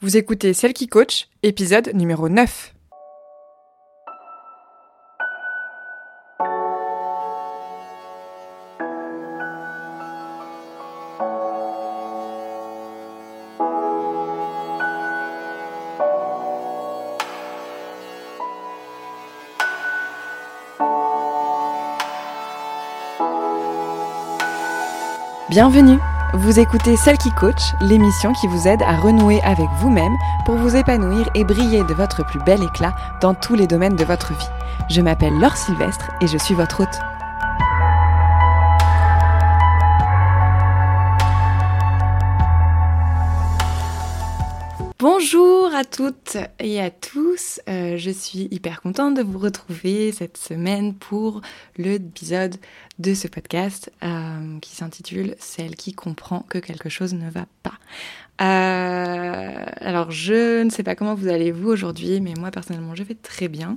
Vous écoutez Celle qui coach, épisode numéro 9. Bienvenue Vous écoutez Celle qui coach, l'émission qui vous aide à renouer avec vous-même pour vous épanouir et briller de votre plus bel éclat dans tous les domaines de votre vie. Je m'appelle Laure Sylvestre et je suis votre hôte. Bonjour à toutes et à tous, euh, je suis hyper contente de vous retrouver cette semaine pour l'épisode de ce podcast euh, qui s'intitule Celle qui comprend que quelque chose ne va pas. Euh, alors je ne sais pas comment vous allez vous aujourd'hui, mais moi personnellement je vais très bien.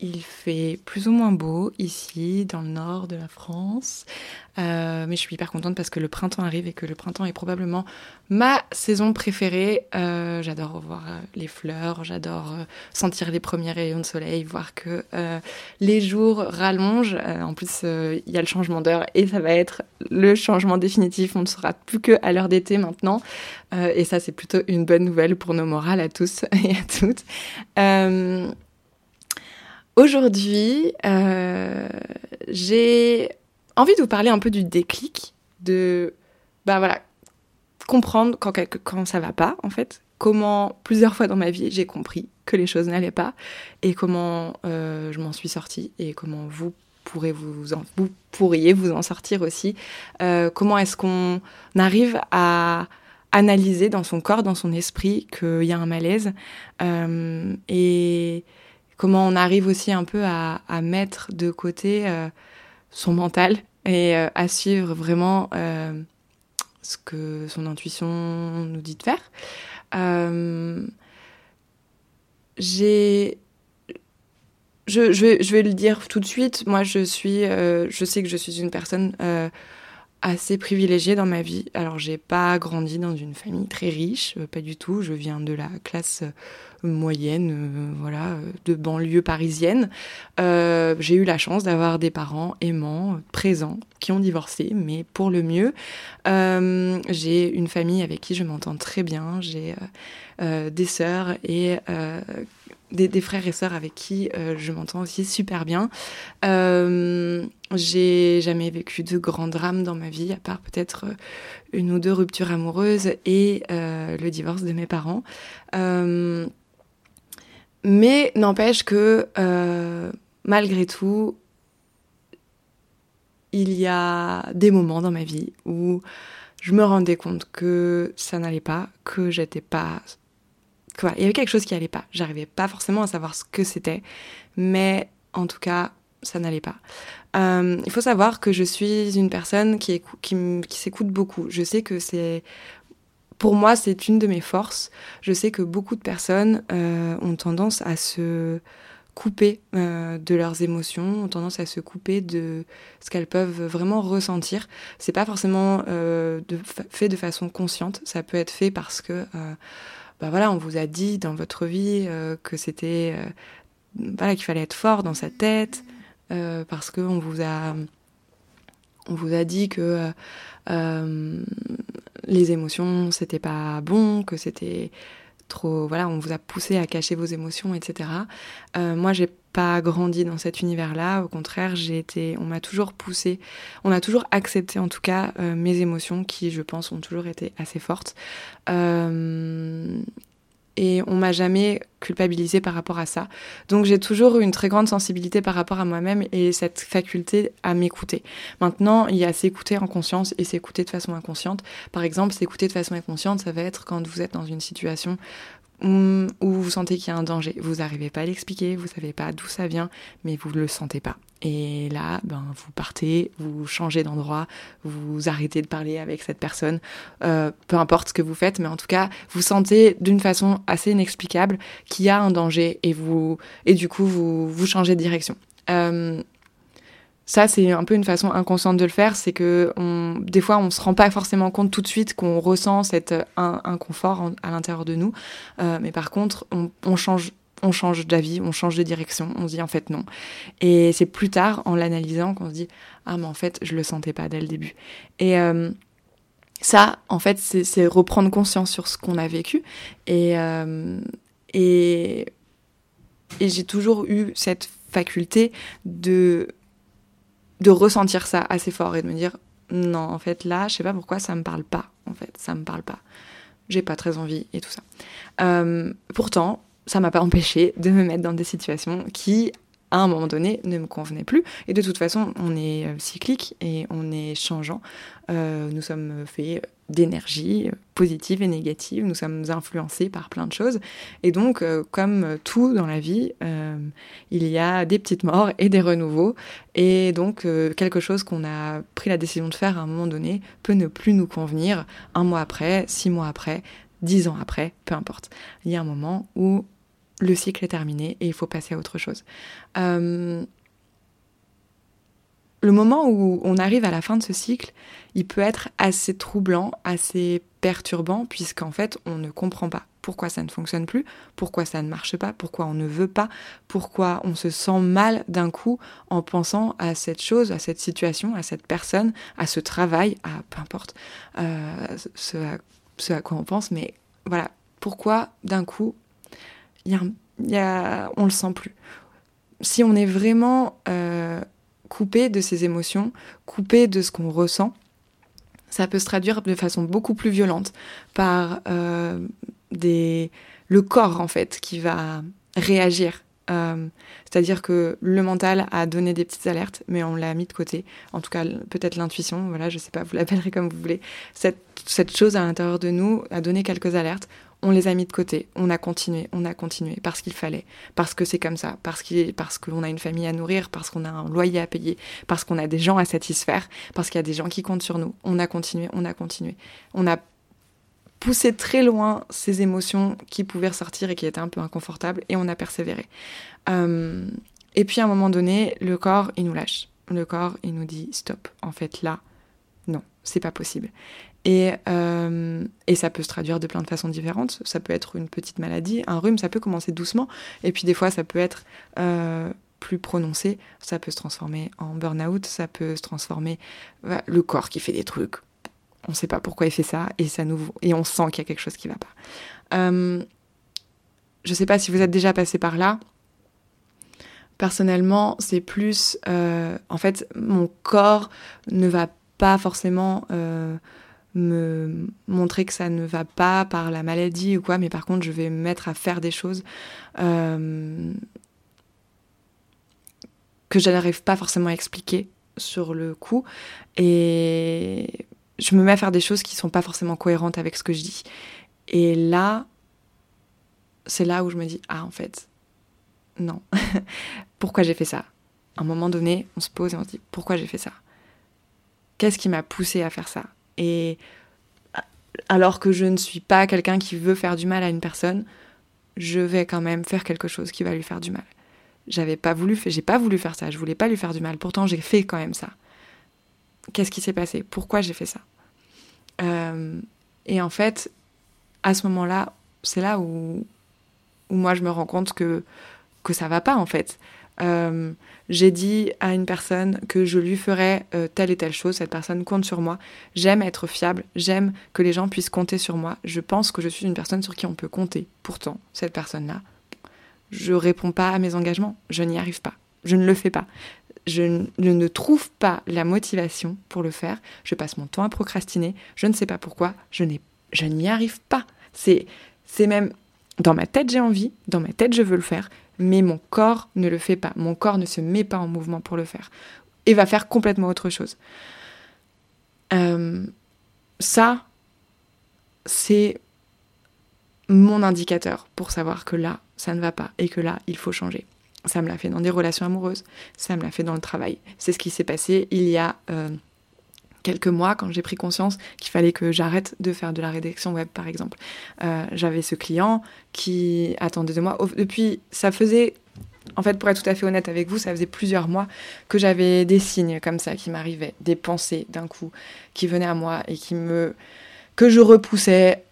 Il fait plus ou moins beau ici, dans le nord de la France. Euh, mais je suis hyper contente parce que le printemps arrive et que le printemps est probablement ma saison préférée. Euh, j'adore voir euh, les fleurs, j'adore sentir les premiers rayons de soleil, voir que les jours rallongent. en plus, il y a le changement d'heure et ça va être le changement définitif. On ne sera plus que à l'heure d'été maintenant. et ça, c'est plutôt une bonne nouvelle pour nos morales à tous et à toutes. Aujourd'hui, euh, j'ai envie de vous parler un peu du déclic, de bah voilà, comprendre quand, quand ça va pas, en fait. Comment, plusieurs fois dans ma vie, j'ai compris que les choses n'allaient pas et comment euh, je m'en suis sortie et comment vous pourrez vous, vous pourriez vous en sortir aussi. Euh, comment est-ce qu'on arrive à analyser dans son corps, dans son esprit qu'il y a un malaise et comment on arrive aussi un peu à, mettre de côté euh, son mental et euh, à suivre vraiment euh, ce que son intuition nous dit de faire. j'ai je, vais, le dire tout de suite. Moi, je suis, je sais que je suis une personne assez privilégiée dans ma vie. Alors, j'ai pas grandi dans une famille très riche, pas du tout. Je viens de la classe moyenne, euh, voilà, de banlieue parisienne. Euh, j'ai eu la chance d'avoir des parents aimants, présents, qui ont divorcé, mais pour le mieux. Euh, j'ai une famille avec qui je m'entends très bien. J'ai des sœurs et des, frères et sœurs avec qui je m'entends aussi super bien. j'ai jamais vécu de grands drames dans ma vie, à part peut-être une ou deux ruptures amoureuses et le divorce de mes parents. Mais n'empêche que euh, malgré tout, il y a des moments dans ma vie où je me rendais compte que ça n'allait pas, que j'étais pas. Il y avait quelque chose qui allait pas. J'arrivais pas forcément à savoir ce que c'était, mais en tout cas, ça n'allait pas. Euh, il faut savoir que je suis une personne qui, qui, qui s'écoute beaucoup. Je sais que c'est pour moi, c'est une de mes forces. Je sais que beaucoup de personnes euh, ont tendance à se couper euh, de leurs émotions, ont tendance à se couper de ce qu'elles peuvent vraiment ressentir. C'est pas forcément fait de façon consciente. Ça peut être fait parce que, bah voilà, on vous a dit dans votre vie que c'était, voilà, qu'il fallait être fort dans sa tête, parce qu'on vous a, on vous a dit que les émotions, c'était pas bon, que c'était trop. Voilà, on vous a poussé à cacher vos émotions, etc. Euh, moi, j'ai pas grandi dans cet univers-là. Au contraire, j'ai été. On m'a toujours poussé. On a toujours accepté, en tout cas, euh, mes émotions qui, je pense, ont toujours été assez fortes. Euh, et on m'a jamais culpabilisé par rapport à ça. Donc j'ai toujours eu une très grande sensibilité par rapport à moi-même et cette faculté à m'écouter. Maintenant, il y a s'écouter en conscience et s'écouter de façon inconsciente. Par exemple, s'écouter de façon inconsciente, ça va être quand vous êtes dans une situation où vous sentez qu'il y a un danger. Vous n'arrivez pas à l'expliquer, vous savez pas d'où ça vient, mais vous ne le sentez pas. Et là, ben, vous partez, vous changez d'endroit, vous arrêtez de parler avec cette personne, euh, peu importe ce que vous faites, mais en tout cas, vous sentez d'une façon assez inexplicable qu'il y a un danger et vous et du coup vous vous changez de direction. Euh, ça, c'est un peu une façon inconsciente de le faire, c'est que des fois, on se rend pas forcément compte tout de suite qu'on ressent cet inconfort à l'intérieur de nous. mais par contre, on, change on change d'avis, on change de direction, on se dit en fait non. Et c'est plus tard, en l'analysant, qu'on se dit ah mais en fait je le sentais pas dès le début. Et euh, ça, en fait, c'est reprendre conscience sur ce qu'on a vécu. Et, euh, et, et j'ai toujours eu cette faculté de, de ressentir ça assez fort et de me dire non, en fait là, je sais pas pourquoi ça me parle pas. En fait, ça me parle pas. J'ai pas très envie et tout ça. Euh, pourtant, ça m'a pas empêché de me mettre dans des situations qui, à un moment donné, ne me convenaient plus. Et de toute façon, on est euh, cyclique et on est changeant. Euh, nous sommes faits d'énergie positive et négative. Nous sommes influencés par plein de choses. Et donc, euh, comme tout dans la vie, il y a des petites morts et des renouveaux. Et donc, quelque chose qu'on a pris la décision de faire à un moment donné peut ne plus nous convenir un mois après, six mois après, dix ans après, peu importe. Il y a un moment où le cycle est terminé et il faut passer à autre chose. Euh, le moment où on arrive à la fin de ce cycle, il peut être assez troublant, assez perturbant, puisqu'en fait, on ne comprend pas pourquoi ça ne fonctionne plus, pourquoi ça ne marche pas, pourquoi on ne veut pas, pourquoi on se sent mal d'un coup en pensant à cette chose, à cette situation, à cette personne, à ce travail, à peu importe euh, ce, à, ce à quoi on pense, mais voilà, pourquoi d'un coup y a, on le sent plus. Si on est vraiment euh, coupé de ses émotions, coupé de ce qu'on ressent, ça peut se traduire de façon beaucoup plus violente par euh, des, le corps en fait qui va réagir. Euh, c'est-à-dire que le mental a donné des petites alertes, mais on l'a mis de côté. En tout cas, peut-être l'intuition, voilà, je sais pas, vous l'appellerez comme vous voulez. Cette, cette chose à l'intérieur de nous a donné quelques alertes on les a mis de côté, on a continué, on a continué, parce qu'il fallait, parce que c'est comme ça, parce qu'on parce a une famille à nourrir, parce qu'on a un loyer à payer, parce qu'on a des gens à satisfaire, parce qu'il y a des gens qui comptent sur nous. On a continué, on a continué. On a poussé très loin ces émotions qui pouvaient ressortir et qui étaient un peu inconfortables, et on a persévéré. Euh, et puis à un moment donné, le corps, il nous lâche. Le corps, il nous dit stop. En fait, là, non, c'est pas possible. Et, euh, et, ça peut se traduire de plein de façons différentes. Ça peut être une petite maladie, un rhume, ça peut commencer doucement. Et puis des fois, ça peut être euh, plus prononcé. Ça peut se transformer en burn-out, ça peut se transformer le corps qui fait des trucs. On ne sait pas pourquoi il fait ça et, ça nous, et on sent qu'il y a quelque chose qui ne va pas. Euh, je ne sais pas si vous êtes déjà passé par là. Personnellement, c'est plus... en fait, mon corps ne va pas forcément me montrer que ça ne va pas par la maladie ou quoi, mais par contre, je vais me mettre à faire des choses euh, que je n'arrive pas forcément à expliquer sur le coup. Et je me mets à faire des choses qui sont pas forcément cohérentes avec ce que je dis. Et là, c'est là où je me dis, ah, en fait, non. pourquoi j'ai fait ça? À un moment donné, on se pose et on se dit, pourquoi j'ai fait ça? Qu'est-ce qui m'a poussé à faire ça? Et alors que je ne suis pas quelqu'un qui veut faire du mal à une personne, je vais quand même faire quelque chose qui va lui faire du mal. J'avais pas voulu, j'ai pas voulu faire ça, je voulais pas lui faire du mal. Pourtant, j'ai fait quand même ça. Qu'est-ce qui s'est passé? Pourquoi j'ai fait ça? Euh, Et en fait, à ce moment-là, c'est là où, où moi je me rends compte que que ça va pas en fait. Euh, j'ai dit à une personne que je lui ferais euh, telle et telle chose, cette personne compte sur moi, j'aime être fiable, j'aime que les gens puissent compter sur moi, je pense que je suis une personne sur qui on peut compter. Pourtant, cette personne-là, je réponds pas à mes engagements, je n'y arrive pas, je ne le fais pas. Je, ne trouve pas la motivation pour le faire, je passe mon temps à procrastiner, je ne sais pas pourquoi, je n'y arrive pas. C'est même dans ma tête j'ai envie, dans ma tête je veux le faire, mais mon corps ne le fait pas. Mon corps ne se met pas en mouvement pour le faire. Et va faire complètement autre chose. Euh, ça, c'est mon indicateur pour savoir que là, ça ne va pas et que là, il faut changer. Ça me l'a fait dans des relations amoureuses, ça me l'a fait dans le travail. C'est ce qui s'est passé il y a euh, quelques mois quand j'ai pris conscience qu'il fallait que j'arrête de faire de la rédaction web par exemple. Euh, j'avais ce client qui attendait de moi depuis ça faisait En fait, pour être tout à fait honnête avec vous, ça faisait plusieurs mois que j'avais des signes comme ça qui m'arrivaient, des pensées d'un coup qui venaient à moi et qui me que je repoussais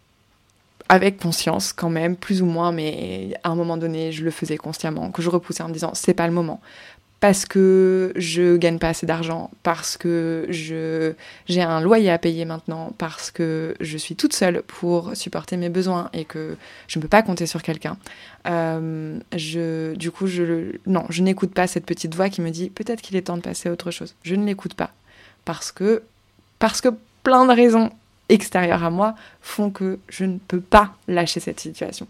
avec conscience quand même, plus ou moins, mais à un moment donné, je le faisais consciemment, que je repoussais en me disant c'est pas le moment parce que je gagne pas assez d'argent, parce que je j'ai un loyer à payer maintenant, parce que je suis toute seule pour supporter mes besoins et que je ne peux pas compter sur quelqu'un. Euh, je, du coup, je non, je n'écoute pas cette petite voix qui me dit peut-être qu'il est temps de passer à autre chose. Je ne l'écoute pas parce que parce que plein de raisons extérieures à moi font que je ne peux pas lâcher cette situation.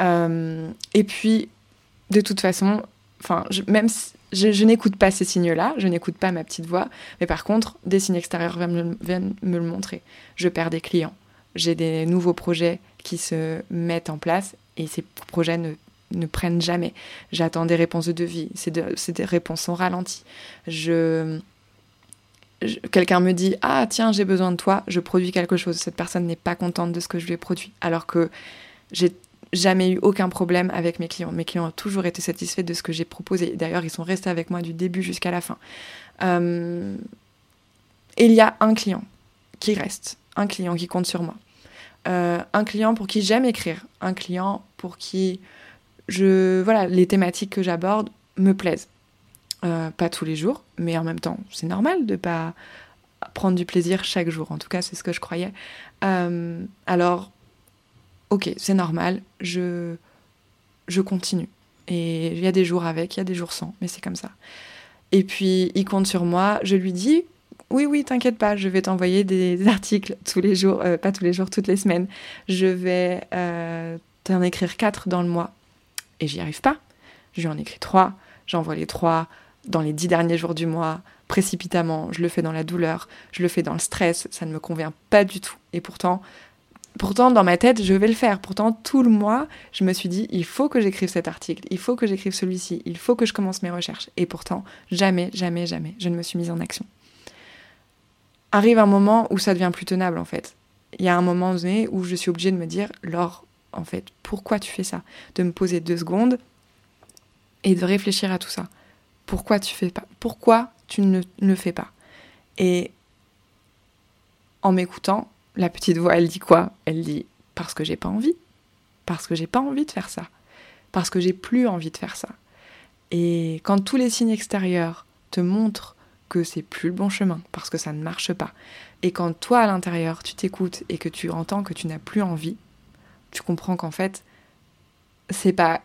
Euh, et puis, de toute façon, enfin, même si je, n'écoute pas ces signes-là, je n'écoute pas ma petite voix, mais par contre, des signes extérieurs viennent me, le montrer. Je perds des clients, j'ai des nouveaux projets qui se mettent en place et ces projets ne, prennent jamais. J'attends des réponses de devis, des réponses en ralenti. Je, quelqu'un me dit ah tiens j'ai besoin de toi, je produis quelque chose. Cette personne n'est pas contente de ce que je lui ai produit, alors que j'ai jamais eu aucun problème avec mes clients. Mes clients ont toujours été satisfaits de ce que j'ai proposé. D'ailleurs, ils sont restés avec moi du début jusqu'à la fin. Euh, il y a un client qui reste, un client qui compte sur moi. Euh, un client pour qui j'aime écrire, un client pour qui je, voilà, les thématiques que j'aborde me plaisent. Euh, pas tous les jours, mais en même temps, c'est normal de pas prendre du plaisir chaque jour. En tout cas, c'est ce que je croyais. alors, ok, c'est normal, je, je continue. Et il y a des jours avec, il y a des jours sans, mais c'est comme ça. Et puis, il compte sur moi, je lui dis, oui, oui, t'inquiète pas, je vais t'envoyer des articles tous les jours, euh, pas tous les jours, toutes les semaines. Je vais euh, t'en écrire quatre dans le mois. Et j'y arrive pas. Je lui en écris trois, j'envoie les trois dans les dix derniers jours du mois, précipitamment, je le fais dans la douleur, je le fais dans le stress, ça ne me convient pas du tout. Et pourtant, Pourtant, dans ma tête, je vais le faire. Pourtant, tout le mois, je me suis dit, il faut que j'écrive cet article, il faut que j'écrive celui-ci, il faut que je commence mes recherches. Et pourtant, jamais, jamais, jamais, je ne me suis mise en action. Arrive un moment où ça devient plus tenable, en fait. Il y a un moment donné où je suis obligée de me dire, Laure, en fait, pourquoi tu fais ça? De me poser deux secondes et de réfléchir à tout ça. Pourquoi tu fais pas? Pourquoi tu ne le fais pas? Et en m'écoutant, la petite voix, elle dit quoi? Elle dit parce que j'ai pas envie. Parce que j'ai pas envie de faire ça. Parce que j'ai plus envie de faire ça. Et quand tous les signes extérieurs te montrent que c'est plus le bon chemin, parce que ça ne marche pas, et quand toi à l'intérieur tu t'écoutes et que tu entends que tu n'as plus envie, tu comprends qu'en fait, c'est pas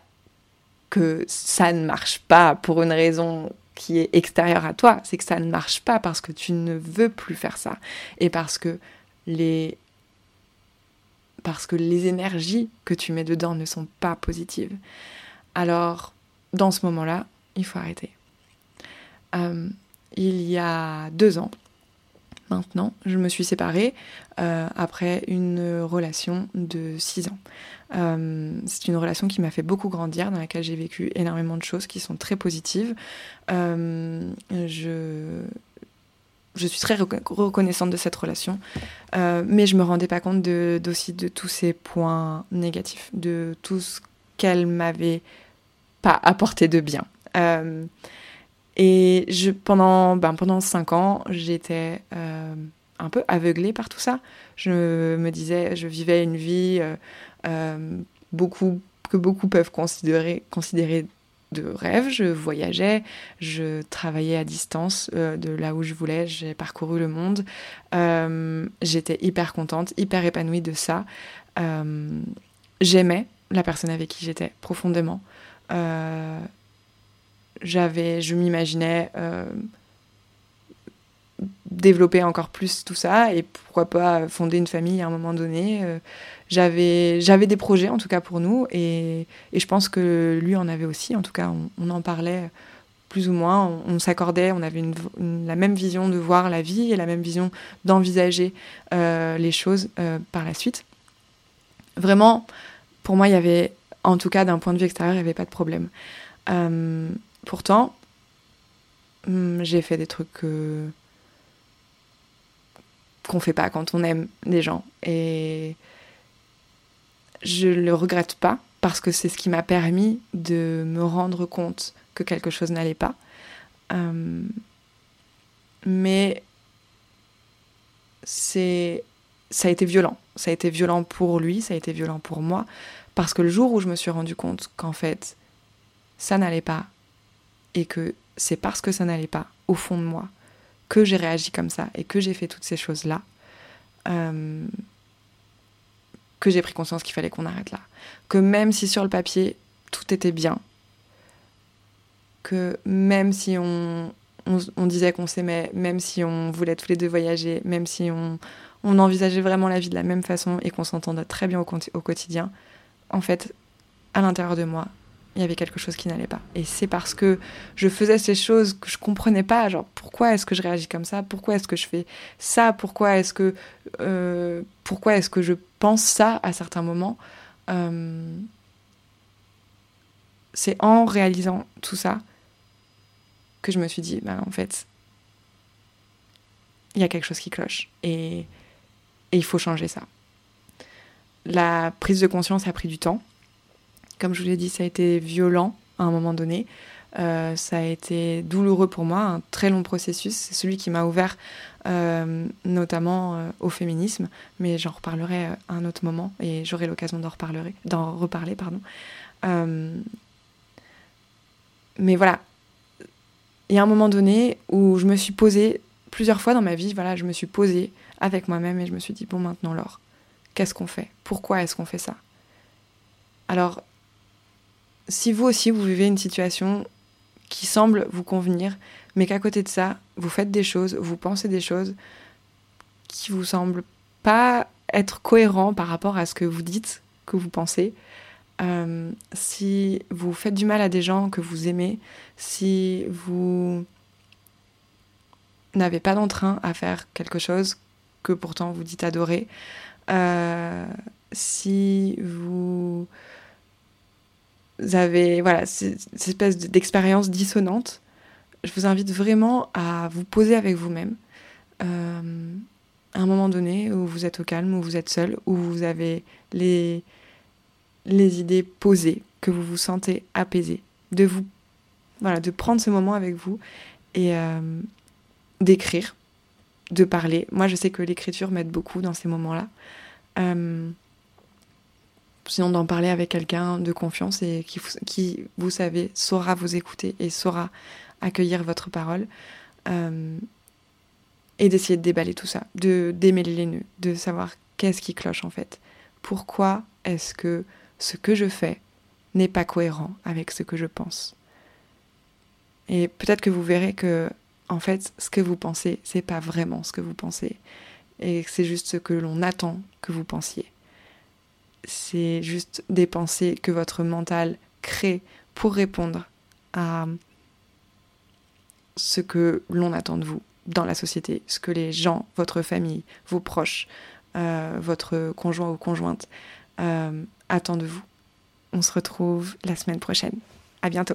que ça ne marche pas pour une raison qui est extérieure à toi, c'est que ça ne marche pas parce que tu ne veux plus faire ça et parce que les parce que les énergies que tu mets dedans ne sont pas positives. Alors, dans ce moment-là, il faut arrêter. Euh, il y a deux ans, maintenant, je me suis séparée euh, après une relation de six ans. Euh, c'est une relation qui m'a fait beaucoup grandir, dans laquelle j'ai vécu énormément de choses qui sont très positives. je je suis très reconnaissante de cette relation, euh, mais je me rendais pas compte de, aussi de tous ces points négatifs, de tout ce qu'elle m'avait pas apporté de bien. Euh, et je, pendant, ben, pendant cinq ans, j'étais euh, un peu aveuglée par tout ça. Je me disais, je vivais une vie beaucoup que beaucoup peuvent considérer, considérer de rêve, je voyageais, je travaillais à distance euh, de là où je voulais, j'ai parcouru le monde. Euh, j'étais hyper contente, hyper épanouie de ça. Euh, j'aimais la personne avec qui j'étais profondément. j'avais, je m'imaginais développer encore plus tout ça et pourquoi pas fonder une famille à un moment donné. Euh, j'avais, des projets en tout cas pour nous et, et, je pense que lui en avait aussi. En tout cas, on, en parlait plus ou moins, on, s'accordait, on avait la même vision de voir la vie et la même vision d'envisager euh, les choses euh, par la suite. Vraiment, pour moi, il y avait, en tout cas d'un point de vue extérieur, il n'y avait pas de problème. pourtant, hmm, j'ai fait des trucs qu'on fait pas quand on aime des gens. Et je le regrette pas parce que c'est ce qui m'a permis de me rendre compte que quelque chose n'allait pas. Euh, mais c'est ça a été violent. Ça a été violent pour lui, ça a été violent pour moi, parce que le jour où je me suis rendu compte qu'en fait, ça n'allait pas, et que c'est parce que ça n'allait pas, au fond de moi, que j'ai réagi comme ça, et que j'ai fait toutes ces choses-là, euh, que j'ai pris conscience qu'il fallait qu'on arrête là. Que même si sur le papier, tout était bien, que même si on, disait qu'on s'aimait, même si on voulait tous les deux voyager, même si on, envisageait vraiment la vie de la même façon et qu'on s'entendait très bien au, quotidien, en fait, à l'intérieur de moi, il y avait quelque chose qui n'allait pas. Et c'est parce que je faisais ces choses que je comprenais pas, genre pourquoi est-ce que je réagis comme ça, pourquoi est-ce que je fais ça, pourquoi est-ce que euh, est-ce que je pense ça à certains moments? Euh, c'est en réalisant tout ça que je me suis dit, bah, en fait, il y a quelque chose qui cloche et il faut changer ça. La prise de conscience a pris du temps. Comme je vous l'ai dit, ça a été violent à un moment donné. Euh, ça a été douloureux pour moi, un très long processus. C'est celui qui m'a ouvert euh, notamment euh, au féminisme, mais j'en reparlerai à un autre moment et j'aurai l'occasion d'en reparler, d'en reparler. Pardon. mais voilà, il y a un moment donné où je me suis posée, plusieurs fois dans ma vie, voilà, je me suis posée avec moi-même et je me suis dit, bon maintenant Laure, qu'est-ce qu'on fait? Pourquoi est-ce qu'on fait ça? Alors, si vous aussi vous vivez une situation qui semble vous convenir, mais qu'à côté de ça, vous faites des choses, vous pensez des choses qui vous semblent pas être cohérents par rapport à ce que vous dites, que vous pensez, euh, si vous faites du mal à des gens que vous aimez, si vous n'avez pas d'entrain à faire quelque chose que pourtant vous dites adorer, euh, si vous avez voilà cette espèce d'expérience dissonante, je vous invite vraiment à vous poser avec vous-même. Euh, à un moment donné où vous êtes au calme, où vous êtes seul, où vous avez les, les idées posées, que vous vous sentez apaisé, de vous, voilà, de prendre ce moment avec vous et euh, d'écrire, de parler. Moi, je sais que l'écriture m'aide beaucoup dans ces moments-là. Euh, sinon, d'en parler avec quelqu'un de confiance et qui, vous savez, saura vous écouter et saura accueillir votre parole. Euh, et d'essayer de déballer tout ça, de démêler les nœuds, de savoir qu'est-ce qui cloche en fait. Pourquoi est-ce que ce que je fais n'est pas cohérent avec ce que je pense? Et peut-être que vous verrez que, en fait, ce que vous pensez, c'est pas vraiment ce que vous pensez. Et c'est juste ce que l'on attend que vous pensiez. C'est juste des pensées que votre mental crée pour répondre à ce que l'on attend de vous dans la société, ce que les gens, votre famille, vos proches, euh, votre conjoint ou conjointe euh, attend de vous. On se retrouve la semaine prochaine. À bientôt.